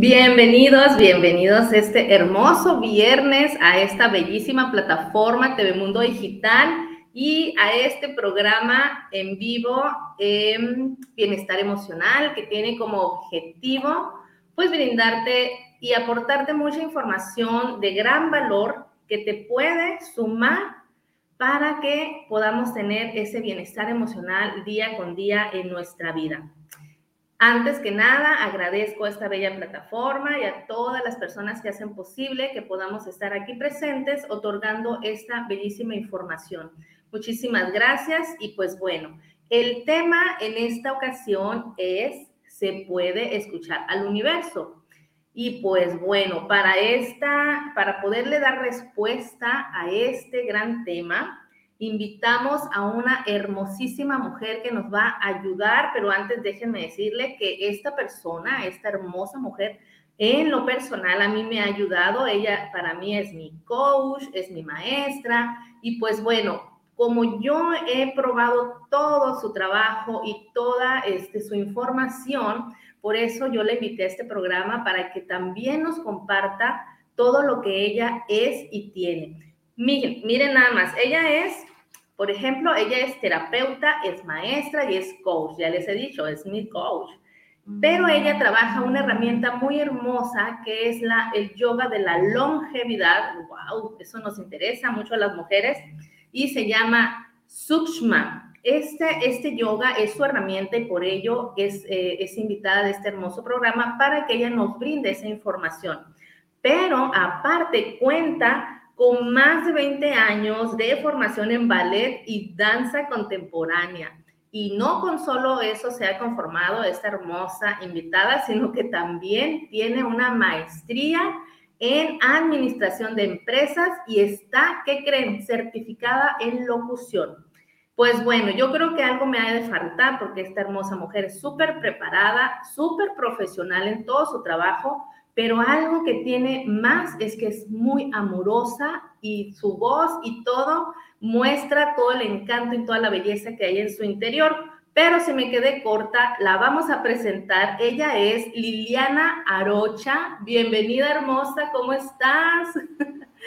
Bienvenidos, bienvenidos este hermoso viernes a esta bellísima plataforma TV Mundo Digital y a este programa en vivo en Bienestar Emocional que tiene como objetivo pues brindarte y aportarte mucha información de gran valor que te puede sumar para que podamos tener ese bienestar emocional día con día en nuestra vida. Antes que nada, agradezco a esta bella plataforma y a todas las personas que hacen posible que podamos estar aquí presentes otorgando esta bellísima información. Muchísimas gracias y pues bueno, el tema en esta ocasión es se puede escuchar al universo. Y pues bueno, para esta para poderle dar respuesta a este gran tema, invitamos a una hermosísima mujer que nos va a ayudar, pero antes déjenme decirle que esta persona, esta hermosa mujer, en lo personal a mí me ha ayudado, ella para mí es mi coach, es mi maestra y pues bueno, como yo he probado todo su trabajo y toda este, su información, por eso yo le invité a este programa para que también nos comparta todo lo que ella es y tiene. Miren, miren nada más, ella es por ejemplo, ella es terapeuta, es maestra y es coach, ya les he dicho, es mi coach. Pero ella trabaja una herramienta muy hermosa que es la, el yoga de la longevidad. ¡Wow! Eso nos interesa mucho a las mujeres. Y se llama Sukshma. Este, este yoga es su herramienta y por ello es, eh, es invitada de este hermoso programa para que ella nos brinde esa información. Pero aparte cuenta con más de 20 años de formación en ballet y danza contemporánea. Y no con solo eso se ha conformado esta hermosa invitada, sino que también tiene una maestría en administración de empresas y está, ¿qué creen?, certificada en locución. Pues bueno, yo creo que algo me ha de faltar porque esta hermosa mujer es súper preparada, súper profesional en todo su trabajo, pero algo que tiene más es que es muy amorosa y su voz y todo muestra todo el encanto y toda la belleza que hay en su interior. Pero si me quedé corta, la vamos a presentar. Ella es Liliana Arocha. Bienvenida, hermosa, ¿cómo estás?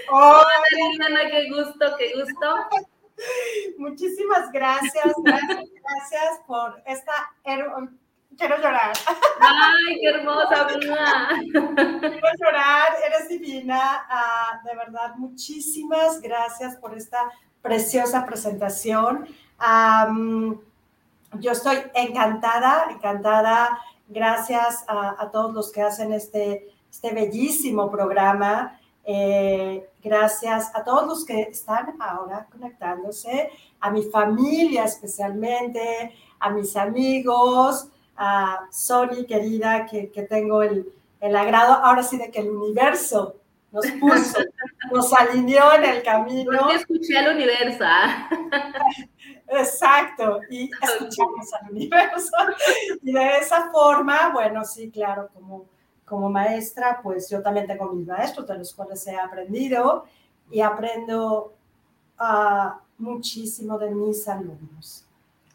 Hola, Liliana, qué gusto, qué gusto. Muchísimas gracias, gracias, gracias por esta quiero llorar. Ay, qué hermosa, Quiero llorar, eres divina. Ah, de verdad, muchísimas gracias por esta preciosa presentación. yo estoy encantada, encantada. Gracias a, todos los que hacen este, este bellísimo programa. Eh, gracias a todos los que están ahora conectándose, a mi familia especialmente, a mis amigos, a Sony, querida, que, tengo el, agrado ahora sí de que el universo nos puso, nos alineó en el camino. Yo escuché al universo. ¿ah? Exacto, y escuchamos al universo. Y de esa forma, bueno, sí, claro, como, como maestra, pues yo también tengo mis maestros de los cuales he aprendido y aprendo uh, muchísimo de mis alumnos.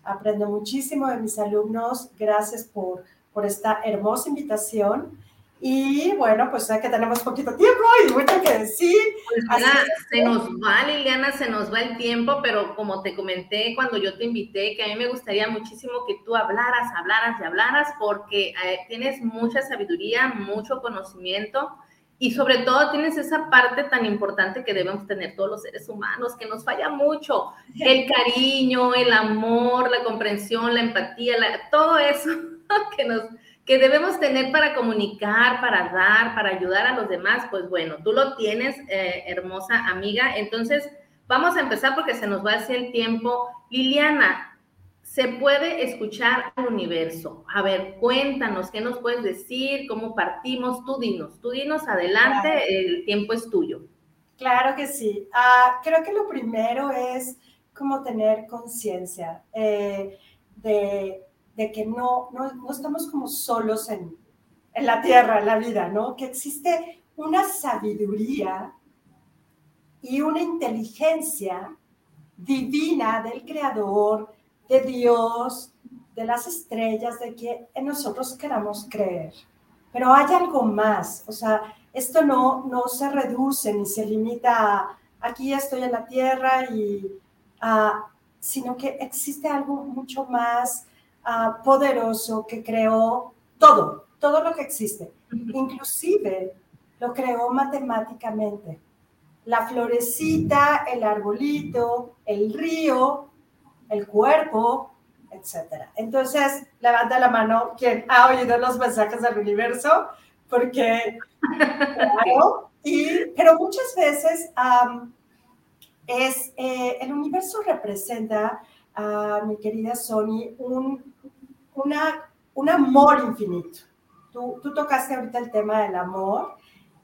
Aprendo muchísimo de mis alumnos. Gracias por, por esta hermosa invitación. Y bueno, pues sé que tenemos poquito tiempo y mucho que decir. Pues se nos va, Liliana, se nos va el tiempo, pero como te comenté cuando yo te invité, que a mí me gustaría muchísimo que tú hablaras, hablaras y hablaras, porque eh, tienes mucha sabiduría, mucho conocimiento y sobre todo tienes esa parte tan importante que debemos tener todos los seres humanos, que nos falla mucho, el cariño, el amor, la comprensión, la empatía, todo eso que, nos, que debemos tener para comunicar, para dar, para ayudar a los demás, pues bueno, tú lo tienes, eh, hermosa amiga. Entonces, vamos a empezar porque se nos va así el tiempo. Liliana, se puede escuchar al universo. A ver, cuéntanos, ¿qué nos puedes decir? ¿Cómo partimos? Tú dinos, tú dinos adelante, el tiempo es tuyo. Claro que sí. Ah, creo que lo primero es como tener conciencia eh, de, que no, no, estamos como solos en, en la tierra, en la vida, ¿no? Que existe una sabiduría y una inteligencia divina del creador, de Dios, de las estrellas, de que en nosotros queramos creer. pero hay algo más, o sea, esto no, no se reduce ni se limita a aquí estoy en la tierra y, uh, sino que existe algo mucho más uh, poderoso que creó todo, todo lo que existe, inclusive lo creó matemáticamente. La florecita, el arbolito, el río, el cuerpo, etc. Entonces, levanta la mano quien ha oído los mensajes del universo, porque, claro, y, pero muchas veces es, eh, el universo representa, a mi querida Sony, un, una, un amor infinito. Tú, tú tocaste ahorita el tema del amor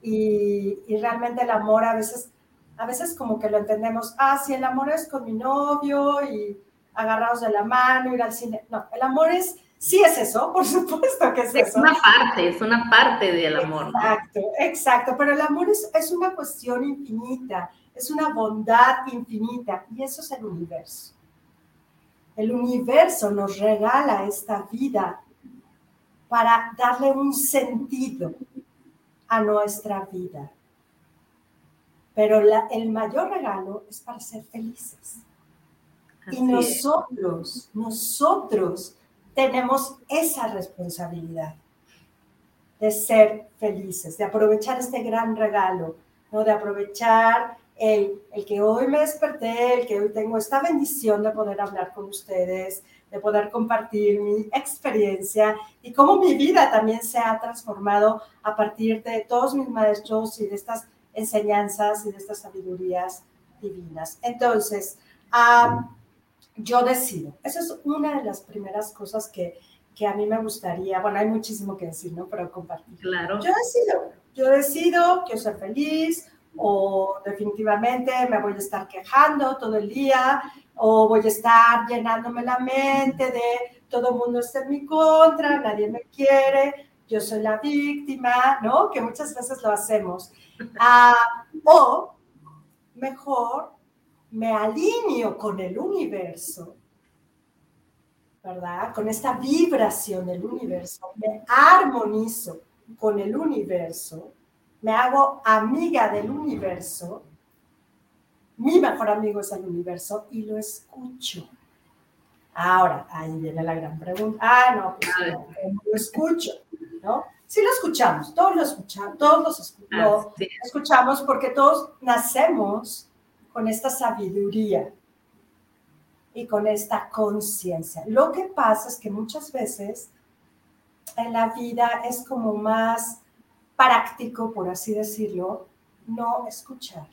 y, y, realmente el amor a veces, a veces como que lo entendemos, ah, sí, el amor es con mi novio y agarrados de la mano, ir al cine. No, el amor es, sí es eso, por supuesto que es, eso. Es una parte, es una parte del amor. Exacto, exacto, pero el amor es, es una cuestión infinita, es una bondad infinita y eso es el universo. El universo nos regala esta vida para darle un sentido a nuestra vida. Pero el mayor regalo es para ser felices. Y nosotros, nosotros tenemos esa responsabilidad de ser felices, de aprovechar este gran regalo, ¿no? de aprovechar el, el, que hoy me desperté, el que hoy tengo esta bendición de poder hablar con ustedes, de poder compartir mi experiencia y cómo mi vida también se ha transformado a partir de todos mis maestros y de estas enseñanzas y de estas sabidurías divinas. Entonces, yo decido. Esa es una de las primeras cosas que, que a mí me gustaría, bueno, hay muchísimo que decir, ¿no? Pero compartir. Claro. Yo decido, yo decido, quiero ser feliz, o definitivamente me voy a estar quejando todo el día, o voy a estar llenándome la mente de todo el mundo está en mi contra, nadie me quiere, yo soy la víctima, ¿no? Que muchas veces lo hacemos. Ah, o mejor me alineo con el universo, ¿verdad? Con esta vibración del universo, me armonizo con el universo me hago amiga del universo, mi mejor amigo es el universo y lo escucho. Ahora, ahí viene la gran pregunta. Ah, no, pues lo escucho, ¿no? Sí lo escuchamos, todos lo escuchamos, todos lo escuchamos porque todos nacemos con esta sabiduría y con esta conciencia. Lo que pasa es que muchas veces en la vida es como más práctico, por así decirlo, no escuchar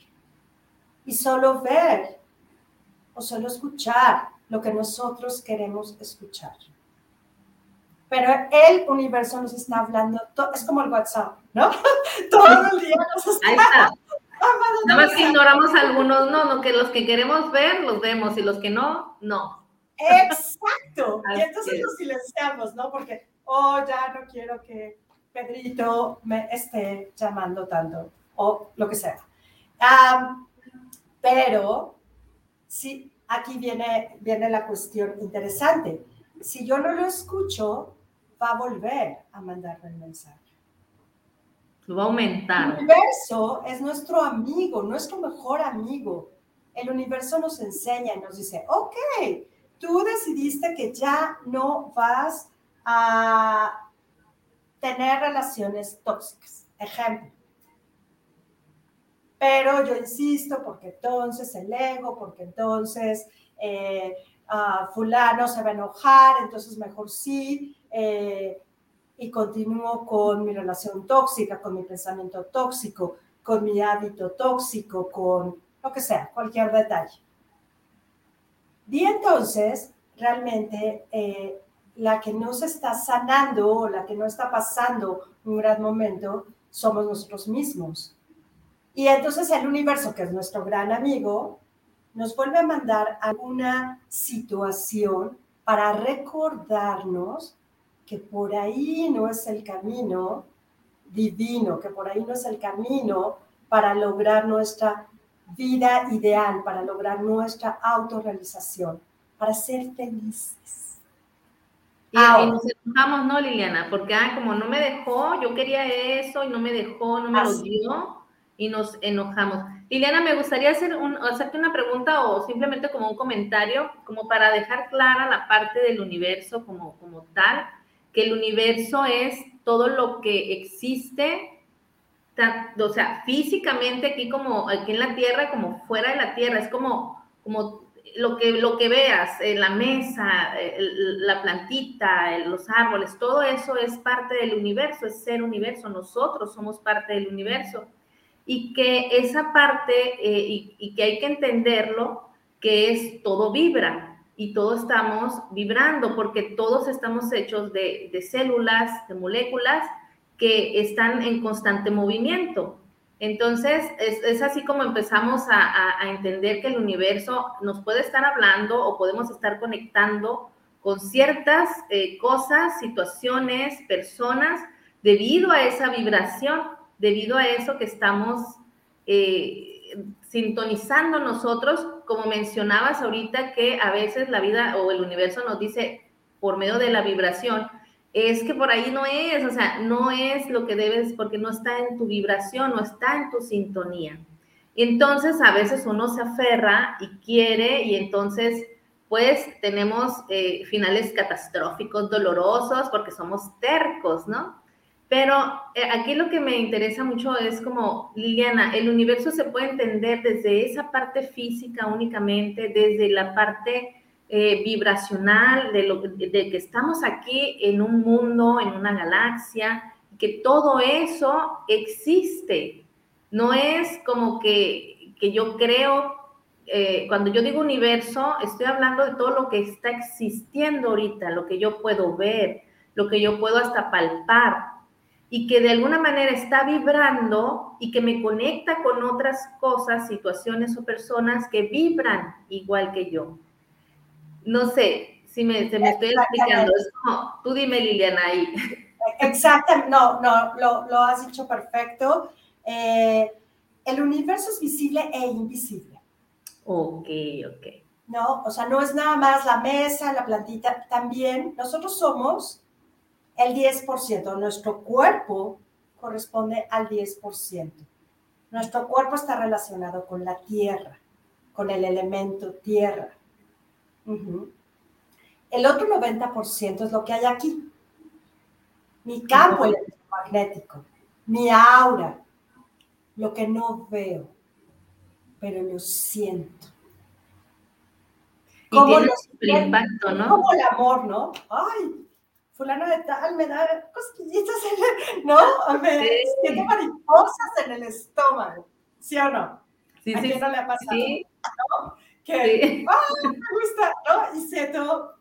y solo ver o solo escuchar lo que nosotros queremos escuchar. Pero el universo nos está hablando, es como el WhatsApp, ¿no? Todo el día nos está... Nada más que ignoramos algunos, no, no, que los que queremos ver los vemos y los que no, no. Exacto. y entonces los silenciamos, ¿no? Porque, oh, ya no quiero que Pedrito me esté llamando tanto o lo que sea. pero sí, aquí viene, viene la cuestión interesante. Si yo no lo escucho, va a volver a mandarme el mensaje. Va a aumentar. El universo es nuestro amigo, nuestro mejor amigo. El universo nos enseña y nos dice, ok, tú decidiste que ya no vas a tener relaciones tóxicas. Ejemplo. Pero yo insisto porque entonces el ego, porque entonces eh, fulano se va a enojar, entonces mejor sí. Eh, y continúo con mi relación tóxica, con mi pensamiento tóxico, con mi hábito tóxico, con lo que sea, cualquier detalle. Y entonces, realmente, eh, la que no se está sanando o la que no está pasando un gran momento somos nosotros mismos. Y entonces el universo, que es nuestro gran amigo, nos vuelve a mandar a una situación para recordarnos que por ahí no es el camino divino, que por ahí no es el camino para lograr nuestra vida ideal, para lograr nuestra autorrealización, para ser felices. Y, ah, nos enojamos, ¿no, Liliana? Porque, ah, como no me dejó, yo quería eso y no me dejó, no me lo dio y nos enojamos. Liliana, me gustaría hacer un, hacerte una pregunta o simplemente como un comentario, como para dejar clara la parte del universo como, como tal, que el universo es todo lo que existe, o sea, físicamente aquí como aquí en la Tierra, como fuera de la Tierra, es como, como lo que, lo que veas, en la mesa, la plantita, los árboles, todo eso es parte del universo, es ser universo, nosotros somos parte del universo. Y que esa parte, eh, y, que hay que entenderlo, que es todo vibra y todos estamos vibrando, porque todos estamos hechos de, de células, de moléculas que están en constante movimiento. Entonces, es, así como empezamos a, entender que el universo nos puede estar hablando o podemos estar conectando con ciertas eh, cosas, situaciones, personas, debido a esa vibración, debido a eso que estamos eh, sintonizando nosotros, como mencionabas ahorita, que a veces la vida o el universo nos dice por medio de la vibración, es que por ahí no es, o sea, no es lo que debes porque no está en tu vibración, no está en tu sintonía. Entonces, a veces uno se aferra y quiere y entonces, pues, tenemos eh, finales catastróficos, dolorosos, porque somos tercos, ¿no? Pero eh, aquí lo que me interesa mucho es como, Liliana, el universo se puede entender desde esa parte física únicamente, desde la parte eh, vibracional de, lo, de que estamos aquí en un mundo, en una galaxia, que todo eso existe. No es como que, que yo creo, eh, cuando yo digo universo, estoy hablando de todo lo que está existiendo ahorita, lo que yo puedo ver, lo que yo puedo hasta palpar y que de alguna manera está vibrando y que me conecta con otras cosas, situaciones o personas que vibran igual que yo. No sé si me, se me estoy explicando. Es como, tú dime, Liliana, ahí. Exactamente, no, no, lo, lo has dicho perfecto. Eh, el universo es visible e invisible. Ok, ok. No, o sea, no es nada más la mesa, la plantita, también nosotros somos el 10%, nuestro cuerpo corresponde al 10%. Nuestro cuerpo está relacionado con la tierra, con el elemento tierra. El otro 90% es lo que hay aquí. Mi campo electromagnético, mi aura, lo que no veo, pero lo siento. Y como tiene impacto, ¿no? Como el amor, ¿no? Ay, fulano de tal me da cosquillitas, en ¿no? Me siento mariposas en el estómago, ¿sí o no? Sí, ¿A sí, no le ha pasado? Sí. ¿No? que ¡ah, me gusta! ¿no? Y siento,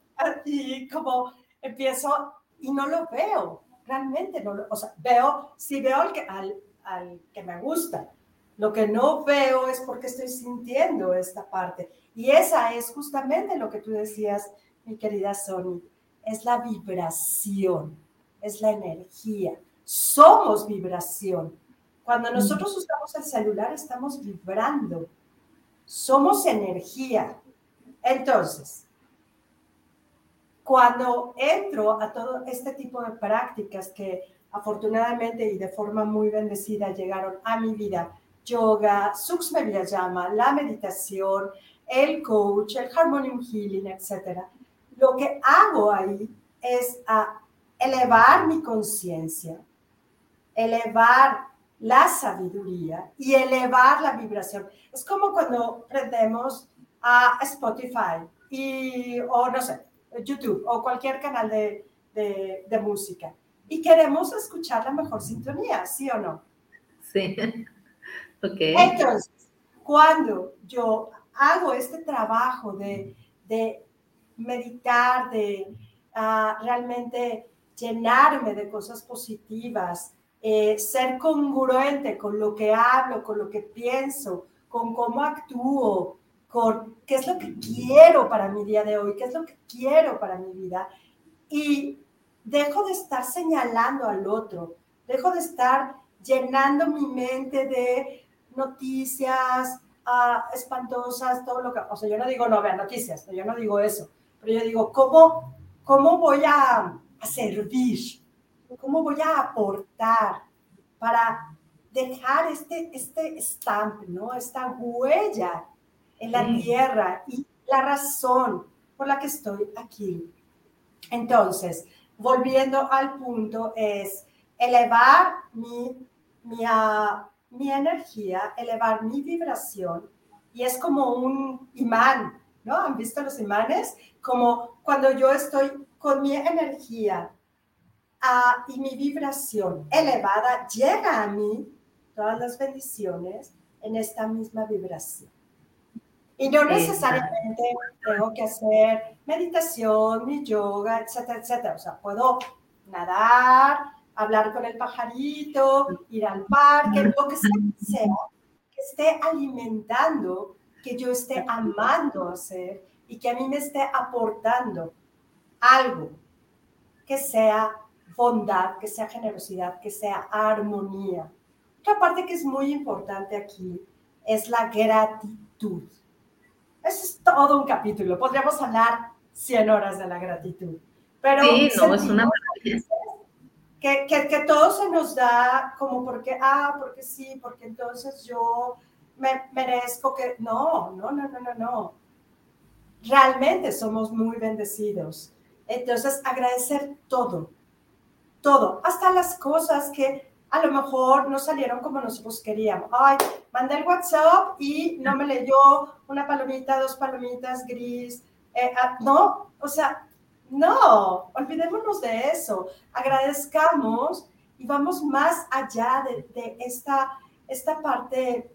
y como empiezo y no lo veo, realmente no lo, o sea, veo, sí veo al que, al, al que me gusta, lo que no veo es porque estoy sintiendo esta parte. Y esa es justamente lo que tú decías, mi querida Sony, es la vibración, es la energía. Somos vibración. Cuando nosotros usamos el celular estamos vibrando somos energía. Entonces, cuando entro a todo este tipo de prácticas que afortunadamente y de forma muy bendecida llegaron a mi vida, yoga, Suxma llama, la meditación, el coach, el harmonium healing, etc. Lo que hago ahí es a elevar mi conciencia, elevar la sabiduría y elevar la vibración. Es como cuando prendemos a Spotify y, o no sé, YouTube o cualquier canal de, de, música y queremos escuchar la mejor sintonía, ¿sí o no? Sí. Ok. Entonces, cuando yo hago este trabajo de, de meditar, de uh, realmente llenarme de cosas positivas, eh, ser congruente con lo que hablo, con lo que pienso, con cómo actúo, con qué es lo que quiero para mi día de hoy, qué es lo que quiero para mi vida. Y dejo de estar señalando al otro, dejo de estar llenando mi mente de noticias ah, espantosas, todo lo que... O sea, yo no digo no vean noticias, yo no digo eso, pero yo digo, ¿cómo ¿cómo voy a, a servir? ¿Cómo voy a aportar para dejar este, este stamp, ¿no? esta huella en la tierra y la razón por la que estoy aquí. Entonces, volviendo al punto, es elevar mi, mi, uh, mi energía, elevar mi vibración, y es como un imán, ¿no? ¿Han visto los imanes? Como cuando yo estoy con mi energía uh, y mi vibración elevada, llega a mí todas las bendiciones en esta misma vibración. Y no necesariamente tengo que hacer meditación, ni yoga, etcétera, etcétera. O sea, puedo nadar, hablar con el pajarito, ir al parque, lo que sea, que esté alimentando, que yo esté amando hacer y que a mí me esté aportando algo que sea bondad, que sea generosidad, que sea armonía. Otra parte que es muy importante aquí es la gratitud. Eso es todo un capítulo. Podríamos hablar 100 horas de la gratitud. Pero sí, no, es una que, que, que, todo se nos da como porque, ah, porque sí, porque entonces yo me merezco que... No, no, no, no, no, no. Realmente somos muy bendecidos. Entonces, agradecer todo, todo, hasta las cosas que a lo mejor no salieron como nosotros queríamos. Ay, mandé el WhatsApp y no me leyó una palomita, dos palomitas gris. Eh, ah, no, o sea, no, olvidémonos de eso. Agradezcamos y vamos más allá de, esta, esta parte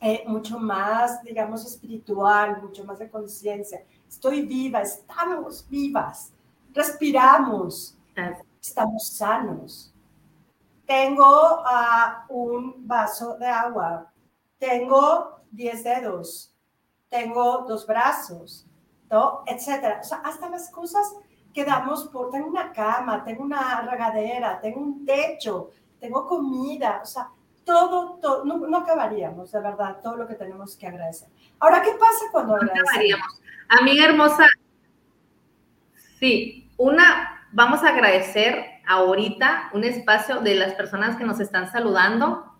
eh, mucho más, digamos, espiritual, mucho más de conciencia. Estoy viva, estamos vivas, respiramos, estamos sanos tengo uh, un vaso de agua, tengo 10 dedos, tengo dos brazos, ¿no? etcétera. O sea, hasta las cosas que damos por, tengo una cama, tengo una regadera, tengo un techo, tengo comida, o sea, todo, todo, no, no acabaríamos, de verdad, todo lo que tenemos que agradecer. Ahora, ¿qué pasa cuando no agradecemos? Amiga hermosa, sí, una, vamos a agradecer ahorita un espacio de las personas que nos están saludando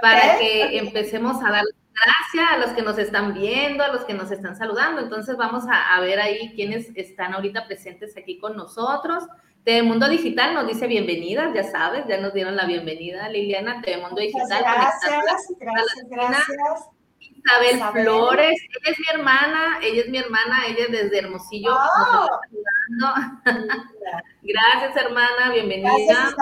para que empecemos a dar gracias a los que nos están viendo, a los que nos están saludando. Entonces vamos a, ver ahí quiénes están ahorita presentes aquí con nosotros. Mundo Digital nos dice bienvenidas, ya sabes, ya nos dieron la bienvenida, Liliana, Mundo Digital. Gracias, gracias, gracias. Isabel, Flores, ella es mi hermana, ella es mi hermana, ella es desde Hermosillo. Oh. Gracias, hermana, bienvenida. Gracias,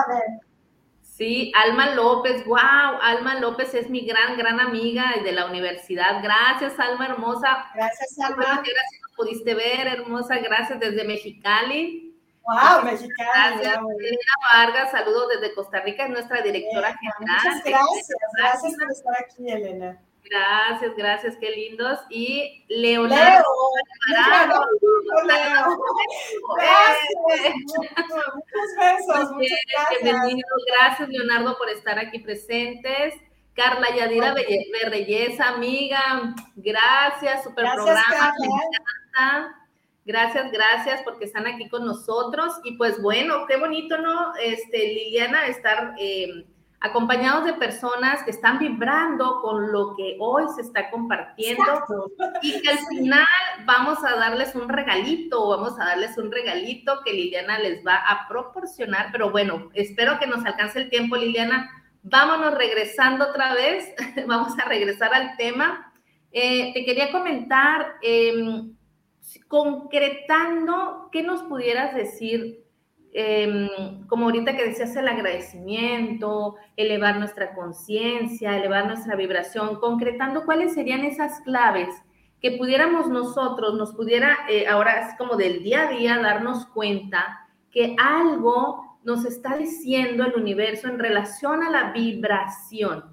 Sí, Alma López, wow, Alma López es mi gran, gran amiga de la universidad. Gracias, Alma hermosa. Gracias, Alma. Gracias, pudiste ver, hermosa, gracias desde Mexicali. Wow, Mexicali. Gracias, Elena Vargas, saludos desde Costa Rica, es nuestra directora general. Muchas gracias, gracias por estar aquí, Elena. Gracias, gracias, qué lindos. Y Leonardo. Leo, Leo. Gracias. Muchos besos. Muchas gracias. Bienvenido. Gracias, Leonardo, por estar aquí presentes. Carla Yadira Berreyesa, amiga, gracias, super programa, me encanta. Gracias, gracias porque están aquí con nosotros. Y pues bueno, qué bonito, ¿no? Este, Liliana, estar eh, acompañados de personas que están vibrando con lo que hoy se está compartiendo y que al final vamos a darles un regalito, vamos a darles un regalito que Liliana les va a proporcionar, pero bueno, espero que nos alcance el tiempo, Liliana. Vámonos regresando otra vez, vamos a regresar al tema. Eh, te quería comentar, em, concretando, ¿qué nos pudieras decir Em, como ahorita que decías, el agradecimiento, elevar nuestra conciencia, elevar nuestra vibración, concretando cuáles serían esas claves que pudiéramos nosotros, nos pudiera, eh, ahora es como del día a día, darnos cuenta que algo nos está diciendo el universo en relación a la vibración.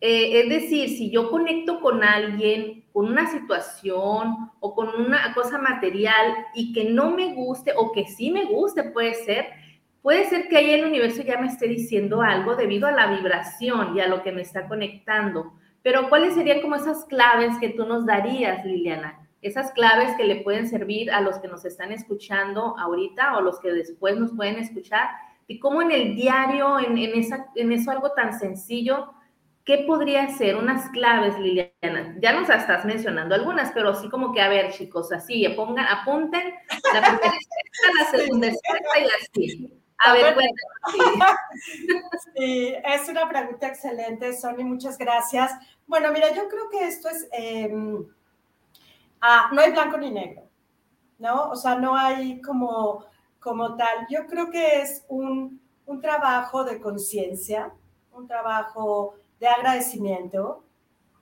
Eh, es decir, si yo conecto con alguien, con una situación o con una cosa material y que no me guste o que sí me guste, puede ser, puede ser que ahí el universo ya me esté diciendo algo debido a la vibración y a lo que me está conectando. Pero ¿cuáles serían como esas claves que tú nos darías, Liliana? esas claves que le pueden servir a los que nos están escuchando ahorita o los que después nos pueden escuchar, y cómo en el diario, en, esa, en eso algo tan sencillo, ¿qué podría ser? Unas claves, Liliana. Ya nos estás mencionando algunas, pero así como que, a ver, chicos, así, pongan, apunten la primera la segunda y así. A ver, Sí, es una pregunta excelente, Sony, muchas gracias. Bueno, mira, yo creo que esto es, em, ah, no hay blanco ni negro, ¿no? O sea, no hay como, como tal. Yo creo que es un, un trabajo de conciencia, un trabajo de agradecimiento,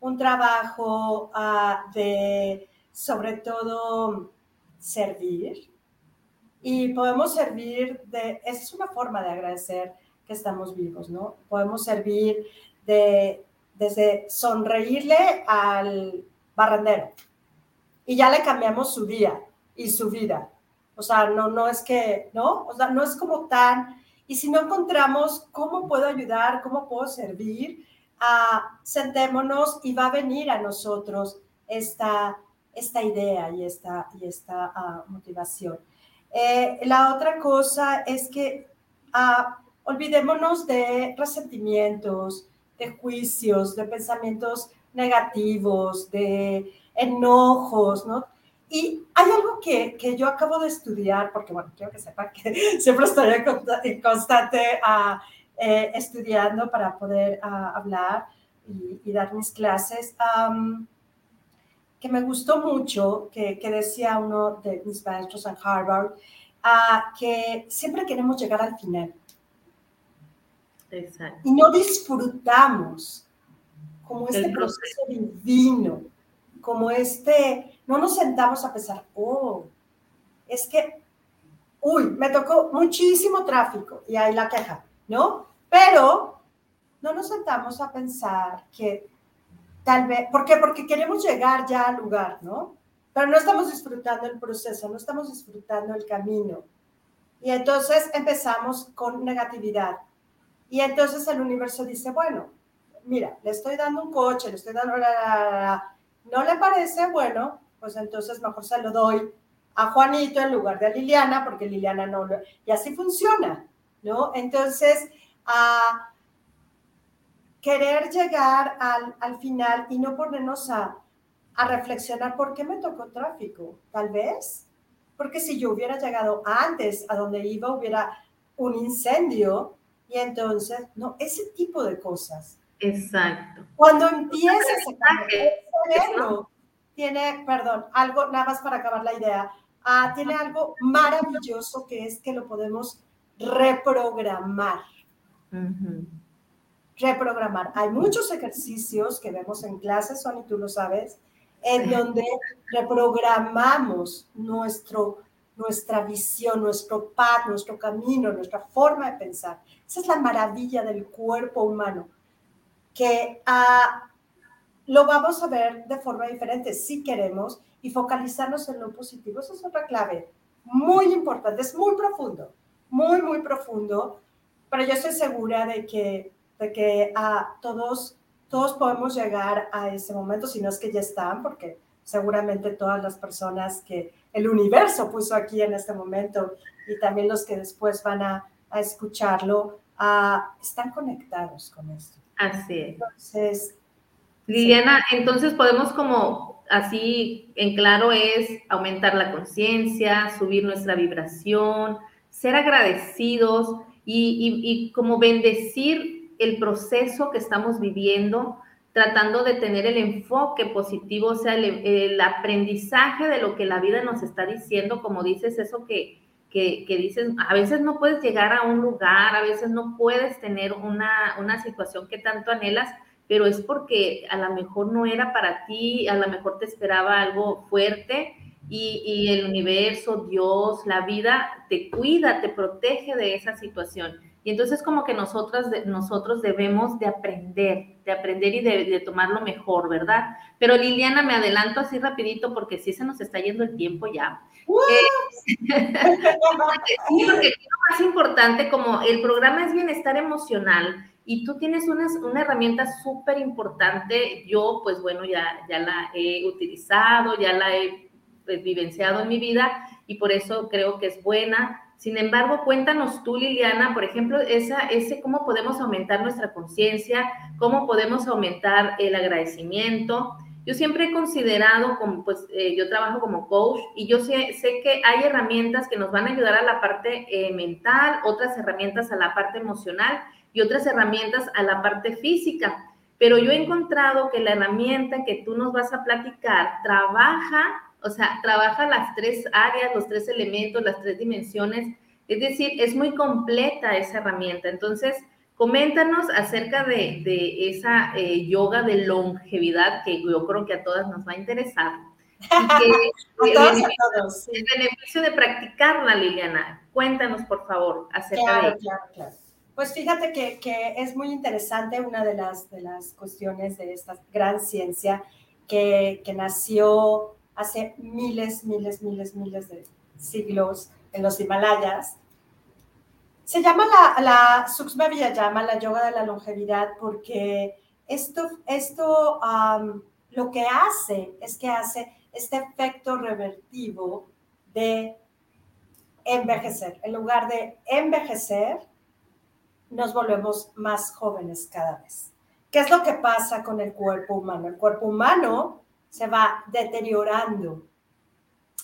un trabajo ah, de, sobre todo, servir, y podemos servir de, es una forma de agradecer que estamos vivos, ¿no? Podemos servir de, desde sonreírle al barrendero y ya le cambiamos su día y su vida. O sea, no, no es que, ¿no? O sea, no es como tan, y si no encontramos cómo puedo ayudar, cómo puedo servir, a sentémonos y va a venir a nosotros esta, esta idea y esta, y esta ah, motivación. Eh, la otra cosa es que ah, olvidémonos de resentimientos, de juicios, de pensamientos negativos, de enojos, ¿no? Y hay algo que, que, yo acabo de estudiar, porque bueno, quiero que sepan que siempre estoy en constante uh, eh, estudiando para poder uh, hablar y, y, dar mis clases. Um, que me gustó mucho, que, que decía uno de mis maestros en Harvard, a que siempre queremos llegar al final. Exacto. Y no disfrutamos como este proceso divino, como este, no nos sentamos a pensar, oh, es que, uy, me tocó muchísimo tráfico y ahí la queja, ¿no? Pero no nos sentamos a pensar que tal vez, ¿por qué? Porque queremos llegar ya al lugar, ¿no? Pero no estamos disfrutando el proceso, no estamos disfrutando el camino. Y entonces empezamos con negatividad. Y entonces el universo dice, bueno, mira, le estoy dando un coche, le estoy dando... ¿No le parece? Bueno, pues entonces mejor se lo doy a Juanito en lugar de a Liliana, porque Liliana no lo... Y así funciona, ¿no? Entonces, a querer llegar al, al final y no ponernos a, a reflexionar por qué me tocó tráfico, tal vez, porque si yo hubiera llegado antes a donde iba, hubiera un incendio y entonces, no, ese tipo de cosas. Exacto. Cuando empiezas a tiene, perdón, algo, nada más para acabar la idea, ah, tiene algo maravilloso que es que lo podemos reprogramar reprogramar. Hay muchos ejercicios que vemos en clases, Sony, tú lo sabes, en donde reprogramamos nuestro, nuestra visión, nuestro paz, nuestro camino, nuestra forma de pensar. Esa es la maravilla del cuerpo humano, que ah, lo vamos a ver de forma diferente si queremos y focalizarnos en lo positivo. Esa es otra clave muy importante, es muy profundo, muy, muy profundo, pero yo estoy segura de que de que a todos, todos podemos llegar a ese momento, si no es que ya están, porque seguramente todas las personas que el universo puso aquí en este momento y también los que después van a, a escucharlo, están conectados con esto. Así es. Entonces, Liliana, entonces podemos como así en claro es aumentar la conciencia, subir nuestra vibración, ser agradecidos y, y, y como bendecir el proceso que estamos viviendo, tratando de tener el enfoque positivo, o sea, el, aprendizaje de lo que la vida nos está diciendo, como dices, eso que, que, dices, a veces no puedes llegar a un lugar, a veces no puedes tener una, una situación que tanto anhelas, pero es porque a lo mejor no era para ti, a lo mejor te esperaba algo fuerte y, y el universo, Dios, la vida te cuida, te protege de esa situación. Y entonces como que nosotras, nosotros debemos de aprender, de aprender y de, tomar lo mejor, ¿verdad? Pero Liliana, me adelanto así rapidito porque sí se nos está yendo el tiempo ya. Eh, sí, porque lo más importante, como el programa es bienestar emocional y tú tienes una, una herramienta súper importante, yo pues bueno, ya, ya la he utilizado, ya la he vivenciado en mi vida y por eso creo que es buena. Sin embargo, cuéntanos tú, Liliana, por ejemplo, esa, ese cómo podemos aumentar nuestra conciencia, cómo podemos aumentar el agradecimiento. Yo siempre he considerado, como, pues eh, yo trabajo como coach y yo sé, sé, que hay herramientas que nos van a ayudar a la parte eh, mental, otras herramientas a la parte emocional y otras herramientas a la parte física. Pero yo he encontrado que la herramienta que tú nos vas a platicar trabaja, o sea, trabaja las tres áreas, los tres elementos, las tres dimensiones. Es decir, es muy completa esa herramienta. Entonces, coméntanos acerca de, esa eh, yoga de longevidad que yo creo que a todas nos va a interesar. Y a todos, todos, el beneficio de practicarla, Liliana. Cuéntanos, por favor, acerca de Claro, claro. Pues fíjate que, es muy interesante una de las, de las cuestiones de esta gran ciencia que, nació hace miles, miles, miles, miles de siglos en los Himalayas. Se llama la, la Suksma la yoga de la longevidad, porque esto, esto lo que hace es que hace este efecto revertivo de envejecer. En lugar de envejecer, nos volvemos más jóvenes cada vez. ¿Qué es lo que pasa con el cuerpo humano? El cuerpo humano se va deteriorando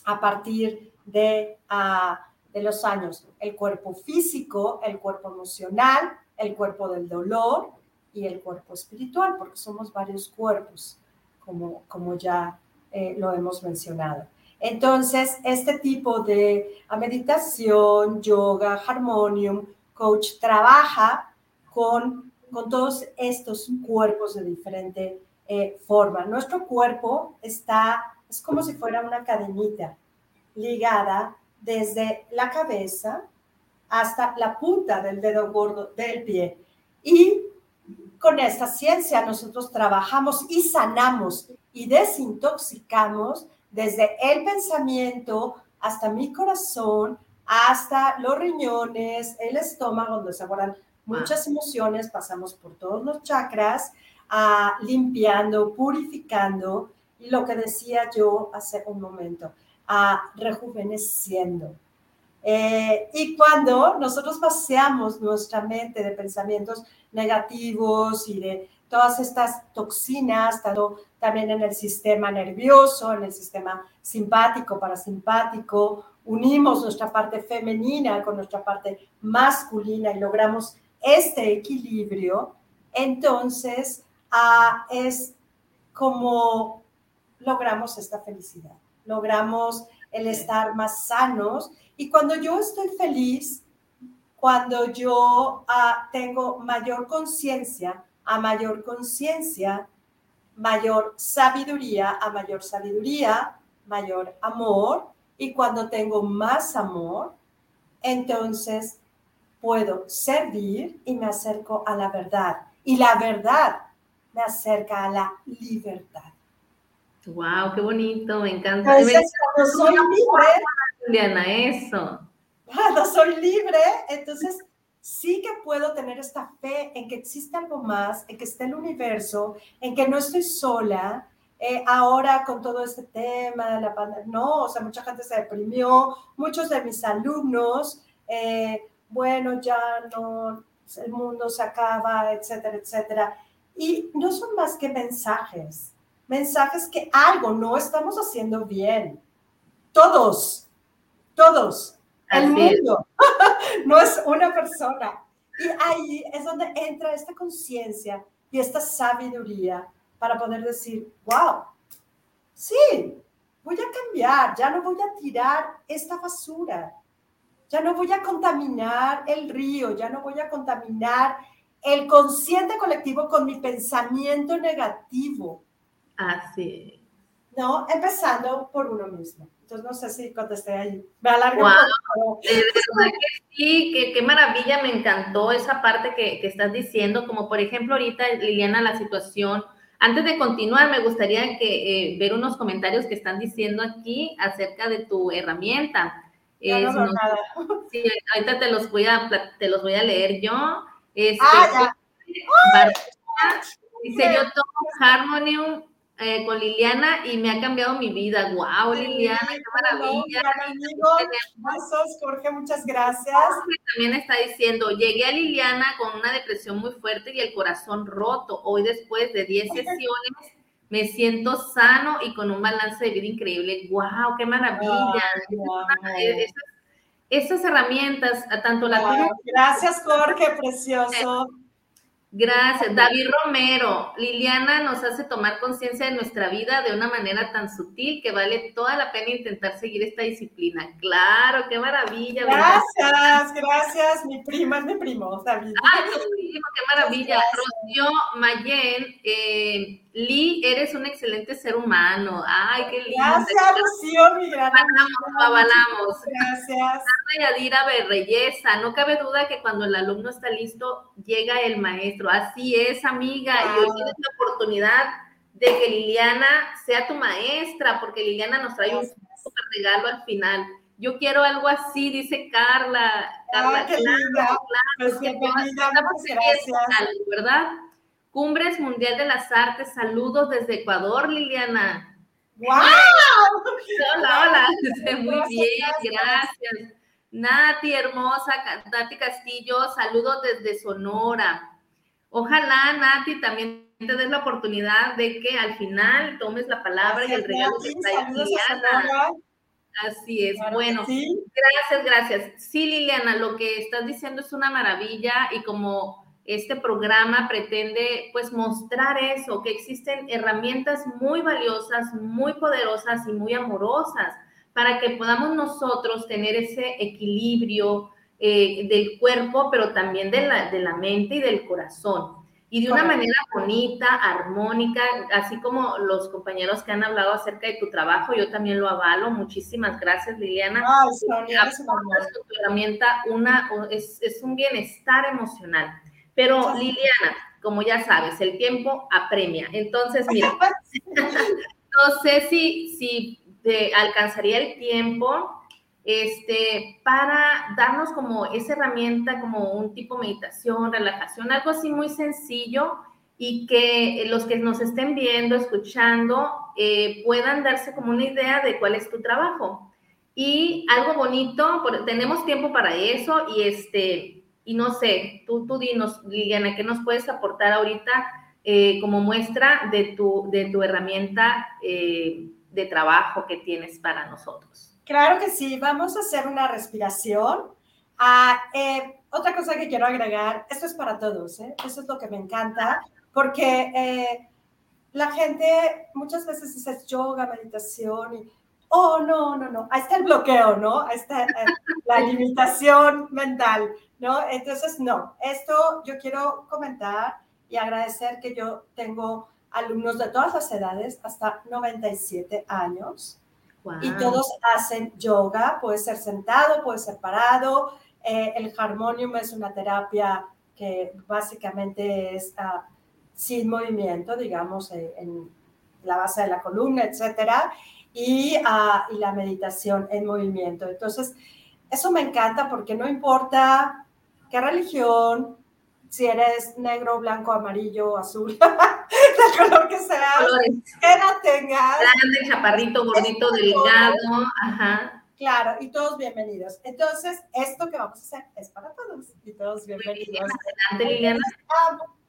a partir de, ah, de los años. El cuerpo físico, el cuerpo emocional, el cuerpo del dolor y el cuerpo espiritual, porque somos varios cuerpos, como, como ya eh, lo hemos mencionado. Entonces, este tipo de meditación, yoga, harmonium, coach trabaja con, con todos estos cuerpos de diferente eh, forma. Nuestro cuerpo está, es como si fuera una cadenita ligada desde la cabeza hasta la punta del dedo gordo del pie. Y con esta ciencia nosotros trabajamos y sanamos y desintoxicamos desde el pensamiento hasta mi corazón, hasta los riñones, el estómago, donde se guardan muchas emociones, pasamos por todos los chakras, limpiando, purificando, y lo que decía yo hace un momento, ah, rejuveneciendo. Eh, y cuando nosotros paseamos nuestra mente de pensamientos negativos y de todas estas toxinas, tanto también en el sistema nervioso, en el sistema simpático, parasimpático, unimos nuestra parte femenina con nuestra parte masculina y logramos este equilibrio, entonces es como logramos esta felicidad, logramos el estar más sanos. Y cuando yo estoy feliz, cuando yo ah, tengo mayor conciencia, a mayor conciencia, mayor sabiduría, a mayor sabiduría, mayor amor, y cuando tengo más amor, entonces puedo servir y me acerco a la verdad. Y la verdad me acerca a la libertad. Wow, qué bonito, me encanta. Entonces, cuando soy libre, Diana, eso. Cuando soy libre, entonces sí que puedo tener esta fe en que existe algo más, en que está el universo, en que no estoy sola, eh, ahora con todo este tema de la pandemia, no, o sea, mucha gente se deprimió, muchos de mis alumnos, eh, bueno, ya no, el mundo se acaba, etcétera, etcétera. Y no son más que mensajes, mensajes que algo no estamos haciendo bien. Todos, todos, el mundo, no es una persona. Y ahí es donde entra esta conciencia y esta sabiduría para poder decir, wow, sí, voy a cambiar, ya no voy a tirar esta basura, ya no voy a contaminar el río, ya no voy a contaminar el consciente colectivo con mi pensamiento negativo. Así. ¿No? Empezando por uno mismo. Entonces, no sé si contesté ahí. Me alargo wow. Que sí, qué maravilla, me encantó esa parte que, que, estás diciendo, como por ejemplo ahorita, Liliana, la situación antes de continuar, me gustaría que, eh, ver unos comentarios que están diciendo aquí acerca de tu herramienta. Eh, sí, ahorita te los voy a, te los voy a leer yo. Este, ah, dice, yo tomo Harmonium eh, con Liliana y me ha cambiado mi vida. ¡Wow, Liliana! ¡Qué maravilla! Besos, Jorge, muchas gracias. también está diciendo, llegué a Liliana con una depresión muy fuerte y el corazón roto. Hoy después de 10 sesiones me siento sano y con un balance de vida increíble. ¡Wow, qué maravilla! Esas, herramientas, tanto la Gracias, Jorge, precioso. Gracias. David Romero, Liliana nos hace tomar conciencia de nuestra vida de una manera tan sutil que vale toda la pena intentar seguir esta disciplina. Claro, qué maravilla. Gracias, gracias. Mi prima es mi primo, David. Ah, qué maravilla. Rocío Mayen, eh, Lee, eres un excelente ser humano. Ay, qué lindo. Gracias, Rocío, mi gran Avalamos. Gracias. Yadira Berreyesa, no cabe duda que cuando el alumno está listo, llega el maestro. Así es, amiga. Y hoy tienes la oportunidad de que Liliana sea tu maestra, porque Liliana nos trae un super regalo al final. Yo quiero algo así, dice Carla. Carla, qué claro, claro, pues gracias. ¿verdad? Cumbres Mundial de las Artes, saludos desde Ecuador, Liliana. ¡Wow! Hola, hola. Muy bien, gracias. Nati, hermosa, Nati Castillo, saludos desde Sonora. Ojalá, Nati, también te des la oportunidad de que al final tomes la palabra y el regalo que está Liliana. Así es, bueno, gracias, gracias. Sí, Liliana, lo que estás diciendo es una maravilla y como este programa pretende pues mostrar eso, que existen herramientas muy valiosas, muy poderosas y muy amorosas para que podamos nosotros tener ese equilibrio eh, del cuerpo, pero también de la, de la mente y del corazón. Y de una manera bonita, armónica, así como los compañeros que han hablado acerca de tu trabajo, yo también lo avalo. Muchísimas gracias, Liliana. Ah, Sonia, tu herramienta una, es, es un bienestar emocional. Pero Liliana, como ya sabes, el tiempo apremia. Entonces, mira, no sé si, si te alcanzaría el tiempo este, para darnos como esa herramienta, como un tipo meditación, relajación, algo así muy sencillo y que los que nos estén viendo, escuchando, eh, puedan darse como una idea de cuál es tu trabajo. Y algo bonito, tenemos tiempo para eso y este, y no sé, tú, tú dinos, Liliana, ¿qué nos puedes aportar ahorita eh, como muestra de tu, de tu herramienta eh, de trabajo que tienes para nosotros? Claro que sí, vamos a hacer una respiración. Ah, eh, otra cosa que quiero agregar, esto es para todos, eso es lo que me encanta, porque la gente muchas veces dice yoga, meditación y oh, no, no, no, ahí está el bloqueo, ¿no? Ahí está la limitación mental. ¿No? Entonces, no, esto yo quiero comentar y agradecer que yo tengo alumnos de todas las edades, hasta 97 años, y todos hacen yoga, puede ser sentado, puede ser parado. Eh, el Harmonium es una terapia que básicamente es ah, sin movimiento, digamos, eh, en la base de la columna, etcétera, y, ah, y la meditación en movimiento. Entonces, eso me encanta porque no importa qué religión, si eres negro, blanco, amarillo, azul, el color que sea, qué edad tengas. Grande, chaparrito, gordito, delgado, ajá. Claro, y todos bienvenidos. Entonces, esto que vamos a hacer es para todos y todos bienvenidos. Adelante, Liliana.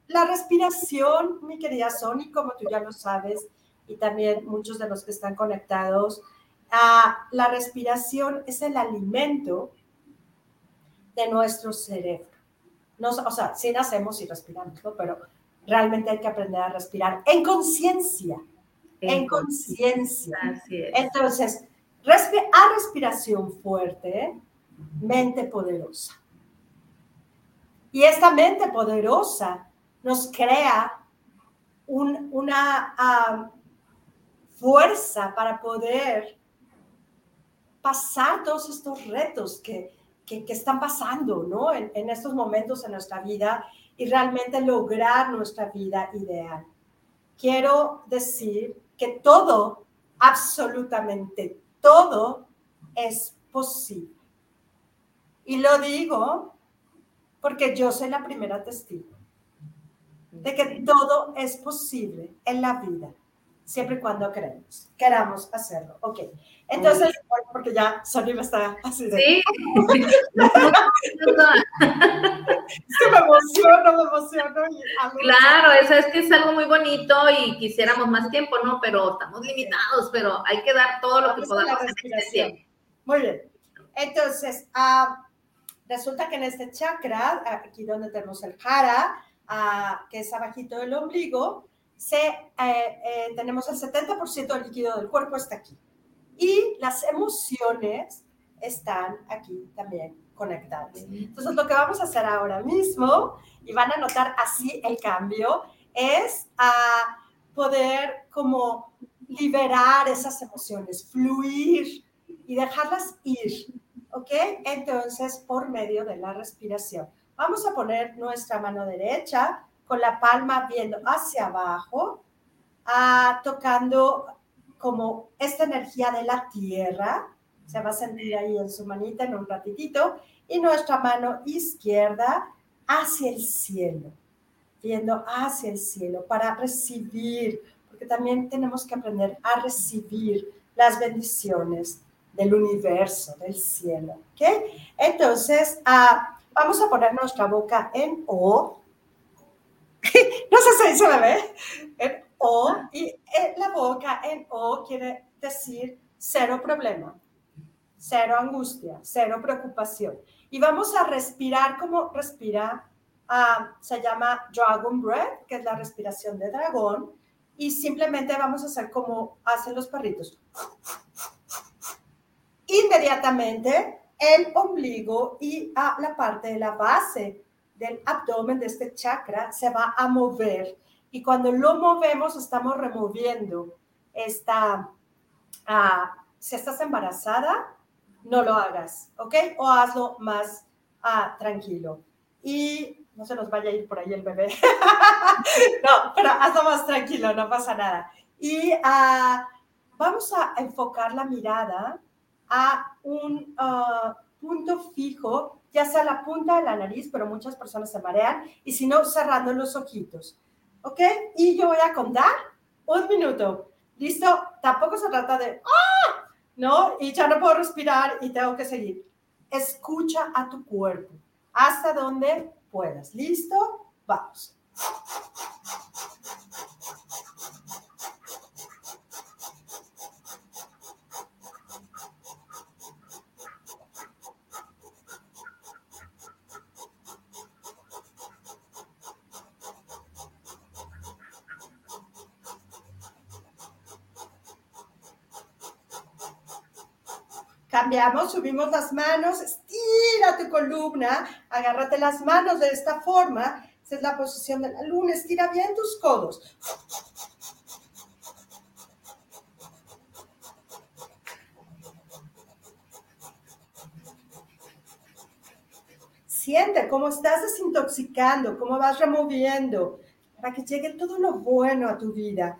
La respiración, mi querida Sony, como tú ya lo sabes, y también muchos de los que están conectados, ah, la respiración es el alimento de nuestro cerebro. No, o sea, sí nacemos y respiramos, ¿no? pero realmente hay que aprender a respirar en conciencia. En, conciencia. Entonces, a respiración fuerte, mente poderosa. Y esta mente poderosa nos crea una fuerza para poder pasar todos estos retos que, que, están pasando, ¿no? En, en, estos momentos en nuestra vida y realmente lograr nuestra vida ideal. Quiero decir que todo, absolutamente todo, es posible. Y lo digo porque yo soy la primera testigo de que todo es posible en la vida. Siempre y cuando queremos, queramos hacerlo. Ok. Entonces, porque ya Sony me está así de... Sí. que me emociono, me emociono. claro, eso es que es algo muy bonito y quisiéramos más tiempo, ¿no? Pero estamos limitados, pero hay que dar todo lo que podamos en este tiempo. Muy bien. Entonces, uh, resulta que en este chakra, aquí donde tenemos el jara, uh, que es abajito del ombligo, se, eh, eh, tenemos el 70% del líquido del cuerpo está aquí. Y las emociones están aquí también conectadas. Entonces, lo que vamos a hacer ahora mismo, y van a notar así el cambio, es a poder como liberar esas emociones, fluir y dejarlas ir. ¿Ok? Entonces, por medio de la respiración. Vamos a poner nuestra mano derecha con la palma viendo hacia abajo, ah, tocando como esta energía de la tierra. Se va a sentir ahí en su manita en un ratitito. Y nuestra mano izquierda hacia el cielo, viendo hacia el cielo para recibir, porque también tenemos que aprender a recibir las bendiciones del universo, del cielo. ¿Ok? Entonces, ah, vamos a poner nuestra boca en O no sé si se ve. En O, y la boca en O quiere decir cero problema, cero angustia, cero preocupación. Y vamos a respirar como respira, ah, se llama Dragon Breath, que es la respiración de dragón. Y simplemente vamos a hacer como hacen los perritos. Inmediatamente el ombligo y a la parte de la base del abdomen, de este chakra, se va a mover. Y cuando lo movemos, estamos removiendo esta, ah, si estás embarazada, no lo hagas, ¿ok? O hazlo más ah, tranquilo. Y no se nos vaya a ir por ahí el bebé. no, pero hazlo más tranquilo, no pasa nada. Y ah, vamos a enfocar la mirada a un punto fijo ya sea la punta de la nariz, pero muchas personas se marean, y si no, cerrando los ojitos. ¿Ok? Y yo voy a contar un minuto. ¿Listo? Tampoco se trata de, ¡ah! ¿No? Y ya no puedo respirar y tengo que seguir. Escucha a tu cuerpo hasta donde puedas. ¿Listo? Vamos. Cambiamos, subimos las manos, estira tu columna, agárrate las manos de esta forma. Esa es la posición de la luna, estira bien tus codos. Siente cómo estás desintoxicando, cómo vas removiendo, para que llegue todo lo bueno a tu vida.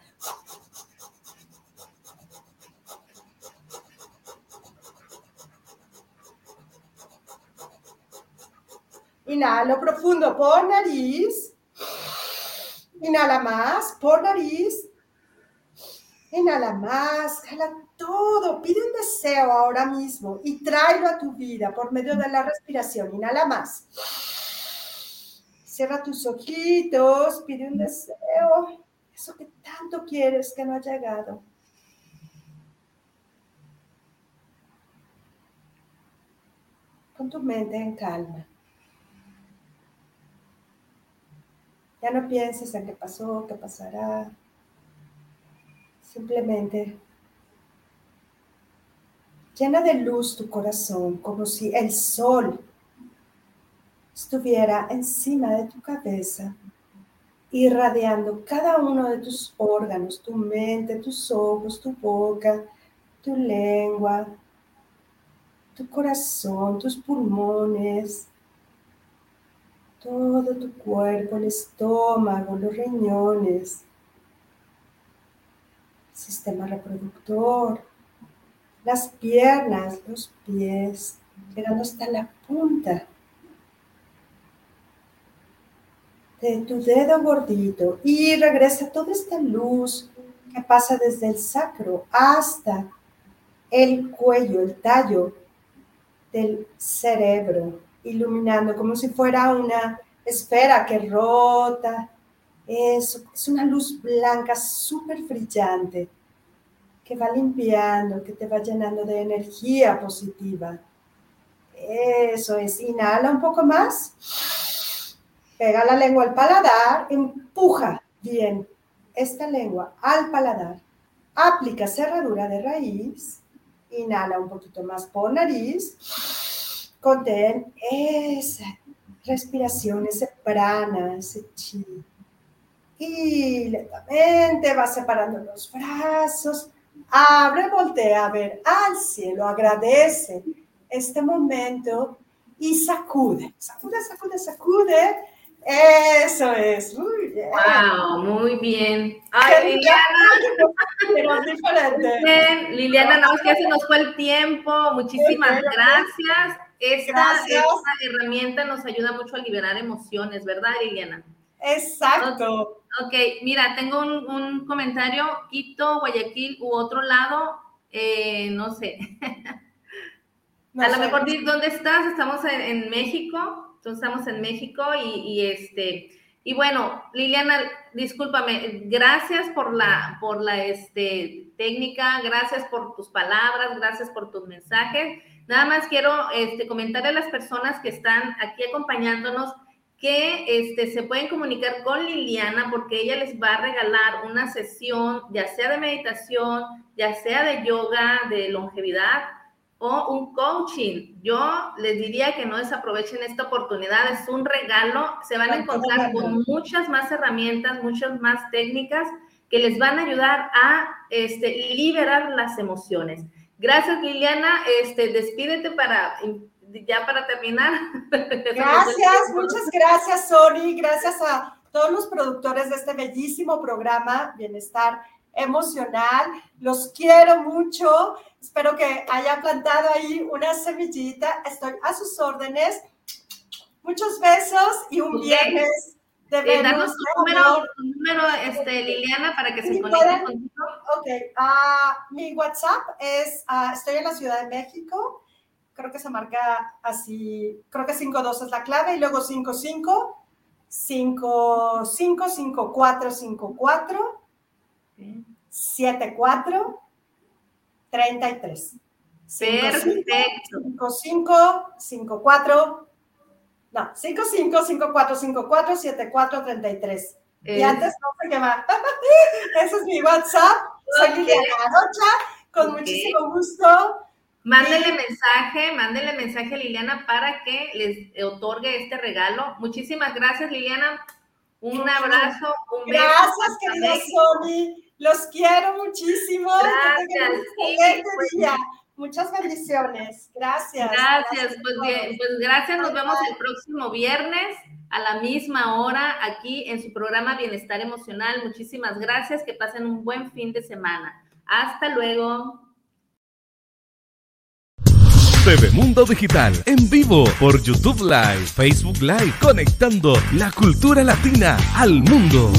Inhalo profundo por nariz. Inhala más por nariz. Inhala más. Jala todo. Pide un deseo ahora mismo y tráelo a tu vida por medio de la respiración. Inhala más. Cierra tus ojitos. Pide un deseo. Eso que tanto quieres que no ha llegado. Con tu mente en calma. Ya no pienses en qué pasó, qué pasará. Simplemente llena de luz tu corazón, como si el sol estuviera encima de tu cabeza, irradiando cada uno de tus órganos, tu mente, tus ojos, tu boca, tu lengua, tu corazón, tus pulmones, todo tu cuerpo, el estómago, los riñones, sistema reproductor, las piernas, los pies, llegando hasta la punta. De tu dedo gordito. Y regresa toda esta luz que pasa desde el sacro hasta el cuello, el tallo del cerebro, iluminando como si fuera una esfera que rota. Eso, es una luz blanca súper brillante que va limpiando, que te va llenando de energía positiva. Eso es, inhala un poco más, pega la lengua al paladar, empuja bien esta lengua al paladar, aplica cerradura de raíz, inhala un poquito más por nariz, contén esa respiración, ese prana, ese chi. Y lentamente va separando los brazos, abre, voltea a ver al cielo, agradece este momento y sacude, sacude, sacude, sacude. Eso es, muy bien. Wow, muy bien. Ay, Liliana. Liliana, no, es que se nos fue el tiempo. Muchísimas gracias. Esta, herramienta nos ayuda mucho a liberar emociones, ¿verdad, Liliana? Exacto. Ok, mira, tengo un, un comentario, Quito, Guayaquil u otro lado, eh, no sé. No a lo mejor, ¿dónde estás? Estamos en, en México, entonces estamos en México y, y, este, y bueno, Liliana, discúlpame, gracias por la, por la este, técnica, gracias por tus palabras, gracias por tus mensajes. Nada más quiero este, comentarle a las personas que están aquí acompañándonos que este, se pueden comunicar con Liliana porque ella les va a regalar una sesión, ya sea de meditación, ya sea de yoga, de longevidad o un coaching. Yo les diría que no desaprovechen esta oportunidad, es un regalo, se van a encontrar con muchas más herramientas, muchas más técnicas que les van a ayudar a este, liberar las emociones. Gracias Liliana, este, despídete para ya para terminar. Gracias, muchas gracias, Sony. Gracias a todos los productores de este bellísimo programa, Bienestar Emocional. Los quiero mucho. Espero que haya plantado ahí una semillita. Estoy a sus órdenes. Muchos besos y un viernes Eh, de tu número, tu número este, Liliana, para que se conecte contigo. Ok, ah, mi WhatsApp es, ah, estoy en la Ciudad de México, creo que se marca así, creo que 52 es la clave y luego 55 55 54 54 74 33. Perfecto. 55 54 no, 55 54 54 74 33. Y Eh, antes no qué más. Ese es mi WhatsApp. Soy. Liliana Rocha, con muchísimo gusto. Mándele mensaje, mándele mensaje a Liliana para que les otorgue este regalo. Muchísimas gracias, Liliana. Un abrazo, un beso. Gracias, querida. Sony. Los quiero muchísimo. Que tengan un Gracias, sí, excelente pues. Muchas bendiciones. Gracias. Gracias, pues bien, pues gracias. Nos vemos el próximo viernes a la misma hora aquí en su programa Bienestar Emocional. Muchísimas gracias. Que pasen un buen fin de semana. Hasta luego. TV Mundo Digital en vivo por YouTube Live, Facebook Live, conectando la cultura latina al mundo.